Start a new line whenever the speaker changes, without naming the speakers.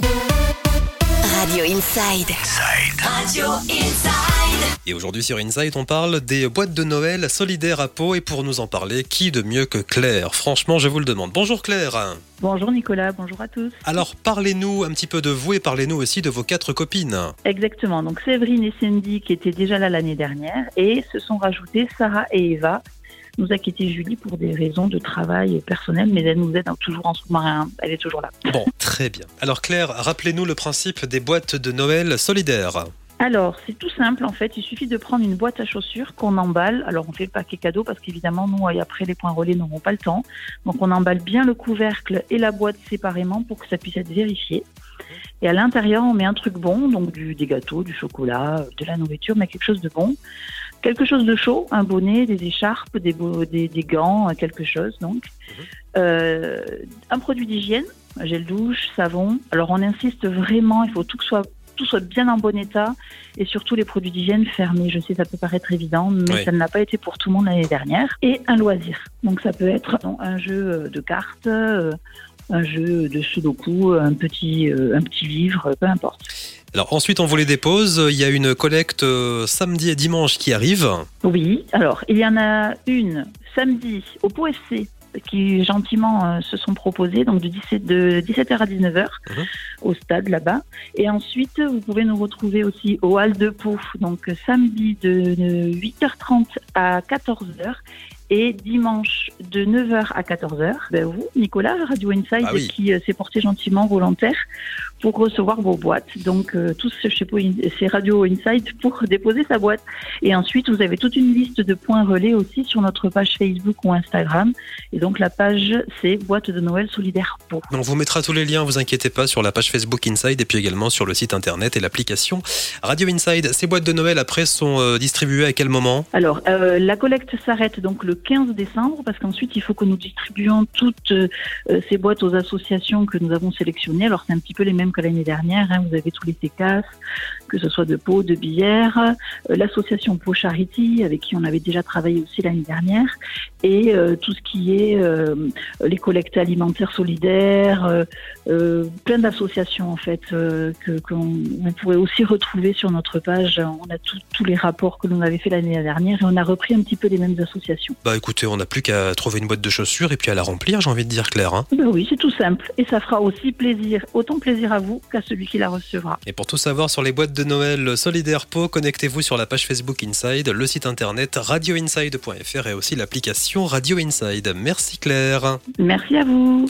Radio Inside. Radio Inside.
Et aujourd'hui sur Inside, on parle des boîtes de Noël solidaires à Pau. Et pour nous en parler, qui de mieux que Claire? Franchement, je vous le demande. Bonjour Claire.
Bonjour Nicolas, bonjour à tous.
Alors parlez-nous un petit peu de vous et parlez-nous aussi de vos quatre copines.
Exactement, donc Séverine et Cindy qui étaient déjà là l'année dernière et se sont rajoutées Sarah et Eva. Nous a quitté Julie pour des raisons de travail personnel, mais elle nous aide toujours en sous-marin. Elle est toujours là.
Bon, très bien. Alors Claire, rappelez-nous le principe des boîtes de Noël solidaires.
Alors, c'est tout simple en fait. Il suffit de prendre une boîte à chaussures qu'on emballe. Alors, on fait le paquet cadeau parce qu'évidemment, nous, et après, les points relais n'auront pas le temps. Donc, on emballe bien le couvercle et la boîte séparément pour que ça puisse être vérifié. Et à l'intérieur, on met un truc bon, donc du, des gâteaux, du chocolat, de la nourriture, mais quelque chose de bon. Quelque chose de chaud, un bonnet, des écharpes, des, des, des gants, quelque chose donc. Euh, un produit d'hygiène, gel douche, savon. Alors on insiste vraiment, il faut tout que soit tout soit bien en bon état et surtout les produits d'hygiène fermés. Je sais, ça peut paraître évident, mais
Oui.
ça ne l'a pas été pour tout le monde l'année dernière. Et un loisir. Donc ça peut être non, un jeu de cartes, euh, un jeu de sudoku, un petit, euh, un petit livre, peu importe.
Alors ensuite, on vous les dépose. Il y a une collecte euh, samedi et dimanche qui arrive.
Oui, alors il y en a une samedi au Pau FC qui gentiment euh, se sont proposés, donc de, 17, de 17h à 19h
Mhm.
au stade là-bas. Et ensuite, vous pouvez nous retrouver aussi au Hall de Pau, donc samedi de 8h30 à 14h et dimanche de 9h à 14h. Ben, vous, Nicolas, Radio Inside,
Ah oui.
qui euh, s'est porté gentiment volontaire pour recevoir vos boîtes. Donc, euh, tous chez c'est Radio Inside pour déposer sa boîte. Et ensuite, vous avez toute une liste de points relais aussi sur notre page Facebook ou Instagram. Et donc, la page, c'est Boîte de Noël Solidaire Pau.
On vous mettra tous les liens, vous inquiétez pas, sur la page Facebook Inside et puis également sur le site internet et l'application Radio Inside. Ces boîtes de Noël après sont euh, distribuées à quel moment?
Alors, euh, la collecte s'arrête donc le 15 décembre parce qu'ensuite, il faut que nous distribuions toutes euh, ces boîtes aux associations que nous avons sélectionnées. Alors, c'est un petit peu les mêmes que l'année dernière. hein. Vous avez tous les CECAS, que ce soit de Pau, de Billère, euh, l'association Pau Charity, avec qui on avait déjà travaillé aussi l'année dernière, et euh, tout ce qui est euh, les collectes alimentaires solidaires, euh, euh, plein d'associations en fait euh, que qu'on on pourrait aussi retrouver sur notre page. On a tout- tous les rapports que l'on avait fait l'année dernière et on a repris un petit peu les mêmes associations.
Bah écoutez, on n'a plus qu'à trouver une boîte de chaussures et puis à la remplir, j'ai envie de dire Claire. hein.
Ben oui, c'est tout simple et ça fera aussi plaisir, autant plaisir à vous qu'à celui qui la recevra.
Et pour tout savoir sur les boîtes de Noël solidaires Pau, connectez-vous sur la page Facebook Inside, le site internet radioinside.fr et aussi l'application Radio Inside. Merci Claire.
Merci à vous.